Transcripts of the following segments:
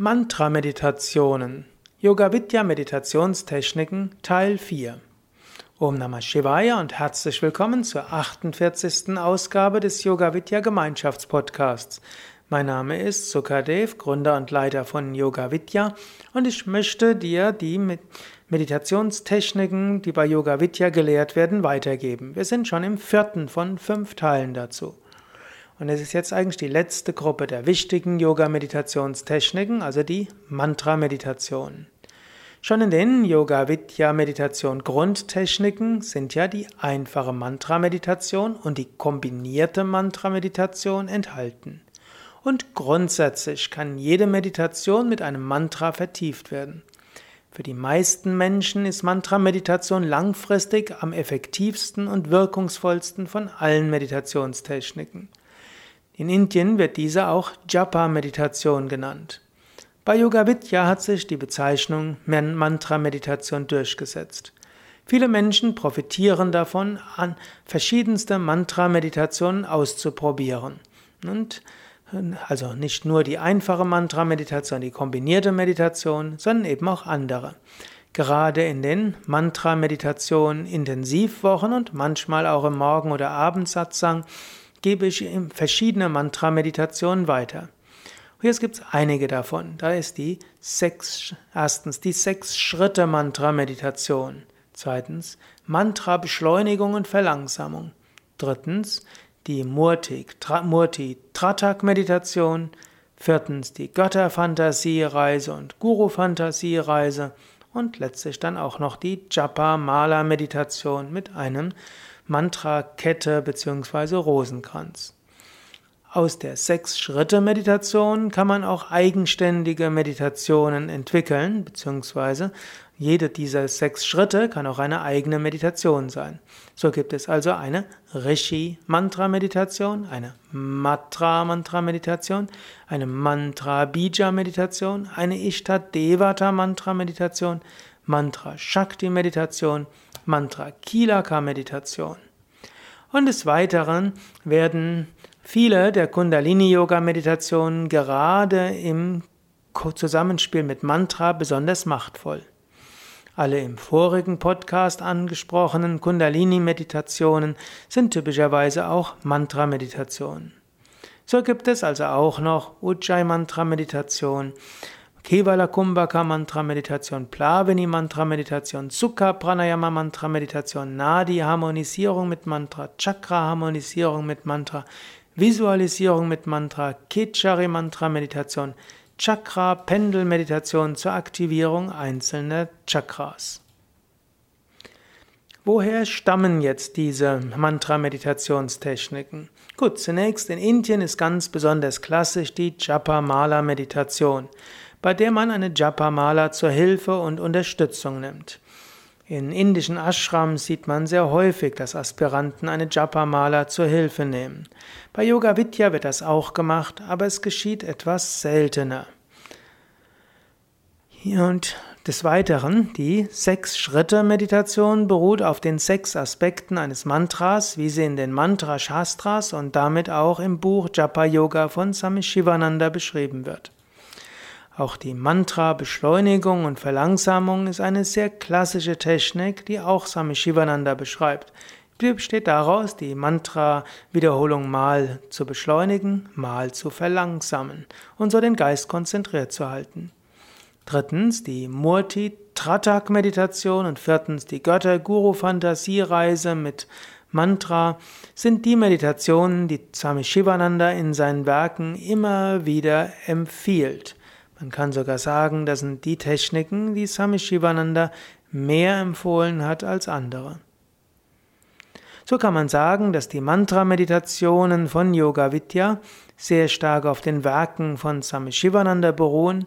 Mantra-Meditationen. Yoga Vidya Meditationstechniken Teil 4. Om Namah Shivaya und herzlich willkommen zur 48. Ausgabe des Yoga Vidya Gemeinschaftspodcasts. Mein Name ist Sukadev, Gründer und Leiter von Yoga Vidya und ich möchte dir die Meditationstechniken, die bei Yoga Vidya gelehrt werden, weitergeben. Wir sind schon im vierten von fünf Teilen dazu. Und es ist jetzt eigentlich die letzte Gruppe der wichtigen Yoga-Meditationstechniken, also die Mantra-Meditation. Schon in den Yoga-Vidya-Meditation Grundtechniken sind ja die einfache Mantra-Meditation und die kombinierte Mantra-Meditation enthalten. Und grundsätzlich kann jede Meditation mit einem Mantra vertieft werden. Für die meisten Menschen ist Mantra-Meditation langfristig am effektivsten und wirkungsvollsten von allen Meditationstechniken. In Indien wird diese auch Japa-Meditation genannt. Bei Yoga Vidya hat sich die Bezeichnung Mantra-Meditation durchgesetzt. Viele Menschen profitieren davon, an verschiedenste Mantra-Meditationen auszuprobieren. Und also nicht nur die einfache Mantra-Meditation, die kombinierte Meditation, sondern eben auch andere. Gerade in den Mantra-Meditation Intensivwochen und manchmal auch im Morgen- oder Abendsatzang gebe ich verschiedene Mantra-Meditationen weiter. Und jetzt gibt es einige davon. Da ist die sechs, erstens die Sechs-Schritte-Mantra-Meditation. Zweitens Mantra-Beschleunigung und Verlangsamung. Drittens die Murti, Tra, Murti Tratak-Meditation. Viertens die Götter-Fantasie-Reise und Guru-Fantasie-Reise. Und letztlich dann auch noch die Japa-Mala-Meditation mit einem Mantra-Kette bzw. Rosenkranz. Aus der Sechs-Schritte-Meditation kann man auch eigenständige Meditationen entwickeln, beziehungsweise jede dieser sechs Schritte kann auch eine eigene Meditation sein. So gibt es also eine Rishi-Mantra-Meditation, eine Matra-Mantra-Meditation, eine Mantra-Bija-Meditation, eine Ishtadevata-Mantra-Meditation, Mantra-Shakti-Meditation, Mantra-Kilaka-Meditation. Und des Weiteren werden viele der Kundalini-Yoga-Meditationen gerade im Zusammenspiel mit Mantra besonders machtvoll. Alle im vorigen Podcast angesprochenen Kundalini-Meditationen sind typischerweise auch Mantra-Meditationen. So gibt es also auch noch Ujjayi-Mantra-Meditation, Kevala Kumbhaka Mantra Meditation, Plavini Mantra Meditation, Sukha Pranayama Mantra Meditation, Nadi Harmonisierung mit Mantra, Chakra Harmonisierung mit Mantra, Visualisierung mit Mantra, Kichari Mantra Meditation, Chakra Pendel Meditation zur Aktivierung einzelner Chakras. Woher stammen jetzt diese Mantra-Meditationstechniken? Gut, zunächst in Indien ist ganz besonders klassisch die Japa-Mala-Meditation bei der man eine Japa-Mala zur Hilfe und Unterstützung nimmt. In indischen Ashrams sieht man sehr häufig, dass Aspiranten eine Japa-Mala zur Hilfe nehmen. Bei Yoga Vidya wird das auch gemacht, aber es geschieht etwas seltener. Und des Weiteren, die Sechs-Schritte-Meditation beruht auf den sechs Aspekten eines Mantras, wie sie in den Mantra-Shastras und damit auch im Buch Japa Yoga von Swami Shivananda beschrieben wird. Auch die Mantra-Beschleunigung und Verlangsamung ist eine sehr klassische Technik, die auch Swami Shivananda beschreibt. Die besteht daraus, die Mantra-Wiederholung mal zu beschleunigen, mal zu verlangsamen und so den Geist konzentriert zu halten. Drittens die Murti-Tratak-Meditation und viertens die Götter-Guru-Fantasiereise mit Mantra sind die Meditationen, die Swami Shivananda in seinen Werken immer wieder empfiehlt. Man kann sogar sagen, das sind die Techniken, die Swami Shivananda mehr empfohlen hat als andere. So kann man sagen, dass die Mantra-Meditationen von Yoga Vidya sehr stark auf den Werken von Swami Shivananda beruhen.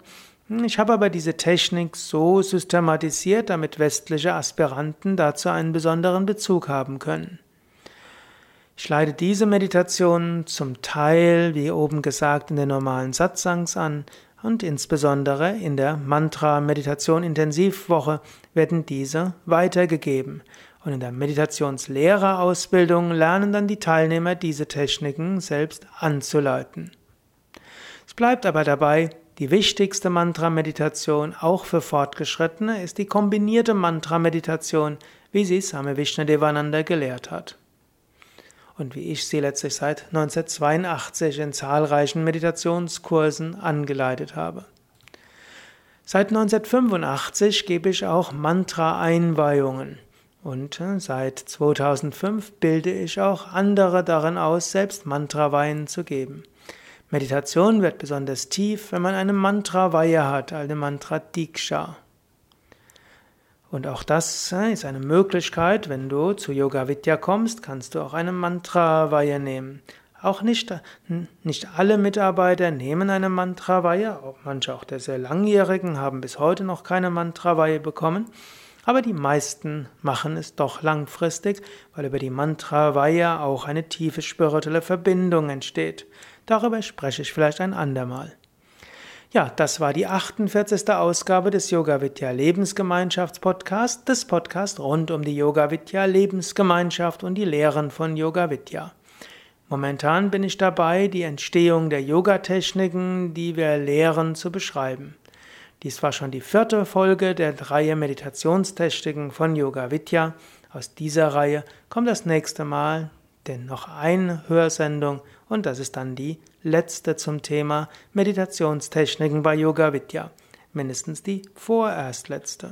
Ich habe aber diese Technik so systematisiert, damit westliche Aspiranten dazu einen besonderen Bezug haben können. Ich leite diese Meditationen zum Teil, wie oben gesagt, in den normalen Satsangs an, und insbesondere in der Mantra-Meditation Intensivwoche werden diese weitergegeben. Und in der Meditationslehrerausbildung lernen dann die Teilnehmer diese Techniken selbst anzuleiten. Es bleibt aber dabei, Die wichtigste Mantra-Meditation, auch für Fortgeschrittene, ist die kombinierte Mantra-Meditation, wie sie Same Vishnadevananda gelehrt hat. Und wie ich sie letztlich seit 1982 in zahlreichen Meditationskursen angeleitet habe. Seit 1985 gebe ich auch Mantra-Einweihungen. Und äh, seit 2005 bilde ich auch andere darin aus, selbst Mantra-Weihen zu geben. Meditation wird besonders tief, wenn man eine Mantra-Weihe hat, eine Mantra-Diksha. Und auch das äh, ist eine Möglichkeit, wenn du zu Yoga Vidya kommst, kannst du auch eine Mantra-Weihe nehmen. Auch nicht, nicht alle Mitarbeiter nehmen eine Mantraweihe, manche auch der sehr langjährigen haben bis heute noch keine Mantraweihe bekommen, aber die meisten machen es doch langfristig, weil über die Mantraweihe auch eine tiefe spirituelle Verbindung entsteht. Darüber spreche ich vielleicht ein andermal. Ja, das war die 48. Ausgabe des Yoga Vidya Lebensgemeinschaftspodcasts, des Podcasts rund um die Yoga Vidya Lebensgemeinschaft und die Lehren von Yoga Vidya. Momentan bin ich dabei, die Entstehung der Yoga-Techniken, die wir lehren, zu beschreiben. Dies war schon die vierte Folge der Reihe Meditationstechniken von Yoga Vidya. Aus dieser Reihe kommt das nächste Mal denn noch eine Hörsendung und das ist dann die letzte zum Thema Meditationstechniken bei Yoga Vidya. Mindestens die vorerst letzte.